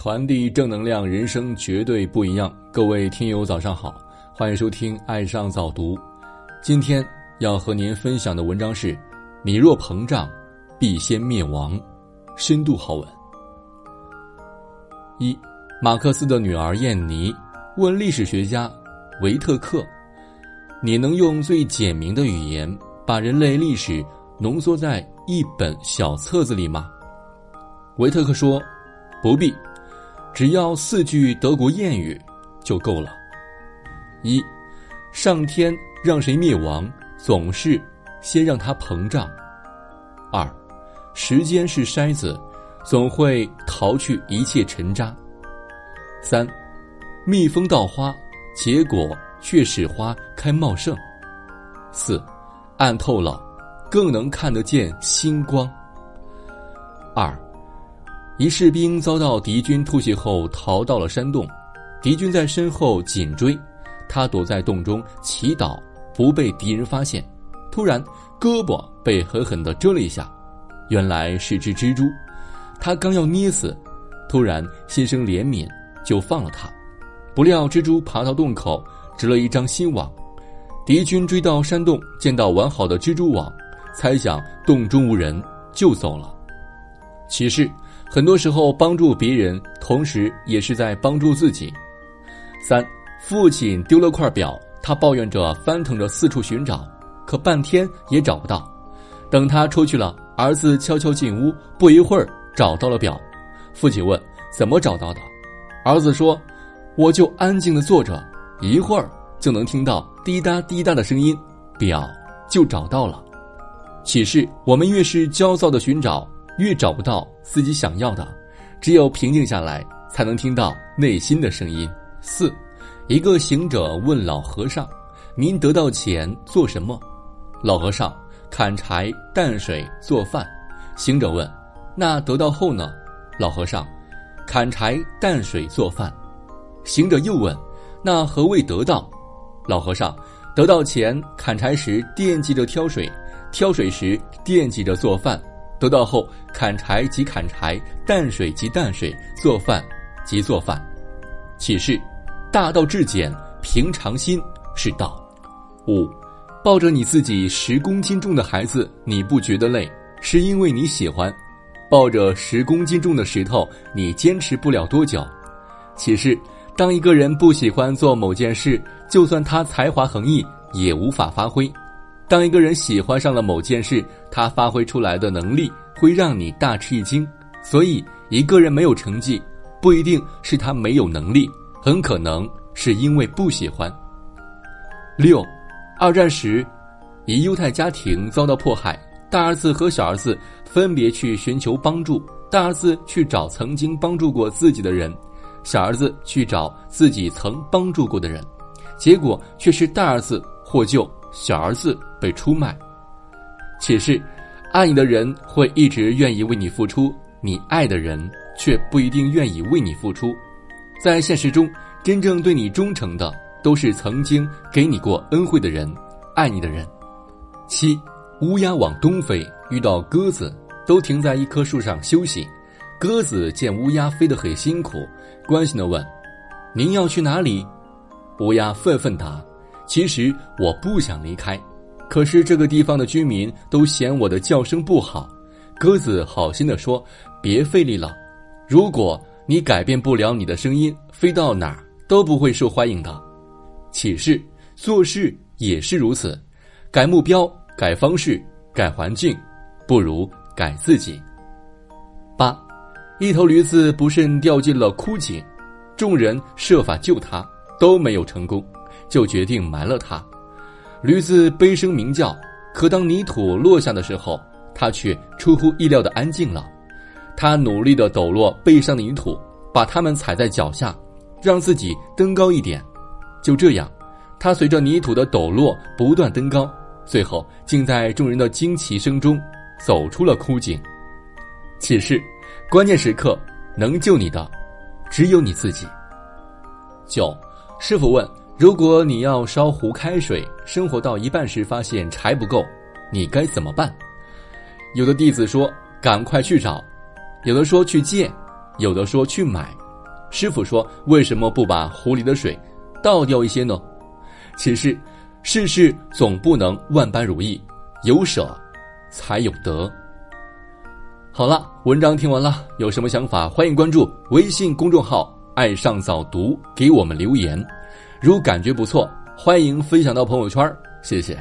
传递正能量，人生绝对不一样。各位听友，早上好，欢迎收听《爱上早读》。今天要和您分享的文章是：你若膨胀，必先灭亡。深度好文。一，马克思的女儿燕妮问历史学家维特克：“你能用最简明的语言把人类历史浓缩在一本小册子里吗？”维特克说：“不必，只要四句德国谚语就够了。一，上天让谁灭亡，总是先让它膨胀；二，时间是筛子，总会淘去一切尘渣；三，蜜蜂盗花，结果却使花开茂盛；四，暗透了，更能看得见星光。二。一士兵遭到敌军突袭后逃到了山洞，敌军在身后紧追，他躲在洞中祈祷不被敌人发现。突然，胳膊被狠狠地蛰了一下，原来是只蜘蛛。他刚要捏死，突然心生怜悯，就放了他。不料蜘蛛爬到洞口，织了一张新网。敌军追到山洞，见到完好的蜘蛛网，猜想洞中无人，就走了。启示。很多时候，帮助别人，同时也是在帮助自己。三，父亲丢了块表，他抱怨着，翻腾着四处寻找，可半天也找不到。等他出去了，儿子悄悄进屋，不一会儿找到了表。父亲问：“怎么找到的？”儿子说：“我就安静的坐着，一会儿就能听到滴答滴答的声音，表就找到了。”启示：我们越是焦躁的寻找。越找不到自己想要的，只有平静下来，才能听到内心的声音。四，一个行者问老和尚：“您得到钱做什么？”老和尚：“砍柴、担水、做饭。”行者问：“那得到后呢？”老和尚：“砍柴、担水、做饭。”行者又问：“那何谓得到？”老和尚：“得到钱，砍柴时惦记着挑水，挑水时惦记着做饭。”得到后，砍柴即砍柴，淡水即淡水，做饭即做饭。启示：大道至简，平常心是道。五，抱着你自己十公斤重的孩子，你不觉得累，是因为你喜欢；抱着十公斤重的石头，你坚持不了多久。启示：当一个人不喜欢做某件事，就算他才华横溢，也无法发挥。当一个人喜欢上了某件事，他发挥出来的能力会让你大吃一惊。所以，一个人没有成绩，不一定是他没有能力，很可能是因为不喜欢。六，二战时，一犹太家庭遭到迫害，大儿子和小儿子分别去寻求帮助。大儿子去找曾经帮助过自己的人，小儿子去找自己曾帮助过的人，结果却是大儿子获救。小儿子被出卖，启示：爱你的人会一直愿意为你付出，你爱的人却不一定愿意为你付出。在现实中，真正对你忠诚的，都是曾经给你过恩惠的人，爱你的人。七，乌鸦往东飞，遇到鸽子，都停在一棵树上休息。鸽子见乌鸦飞得很辛苦，关心的问：“您要去哪里？”乌鸦愤愤答。其实我不想离开，可是这个地方的居民都嫌我的叫声不好。鸽子好心的说：“别费力了，如果你改变不了你的声音，飞到哪儿都不会受欢迎的。”启示：做事也是如此，改目标、改方式、改环境，不如改自己。八，一头驴子不慎掉进了枯井，众人设法救它，都没有成功。就决定埋了它。驴子悲声鸣叫，可当泥土落下的时候，它却出乎意料的安静了。它努力的抖落背上的泥土，把它们踩在脚下，让自己登高一点。就这样，它随着泥土的抖落不断登高，最后竟在众人的惊奇声中走出了枯井。启示：关键时刻能救你的，只有你自己。九，师傅问。如果你要烧壶开水，生活到一半时发现柴不够，你该怎么办？有的弟子说：“赶快去找。”有的说去借，有的说去买，师傅说：“为什么不把壶里的水倒掉一些呢？”其实，世事总不能万般如意，有舍才有得。好了，文章听完了，有什么想法，欢迎关注微信公众号“爱上早读”，给我们留言。如感觉不错，欢迎分享到朋友圈，谢谢。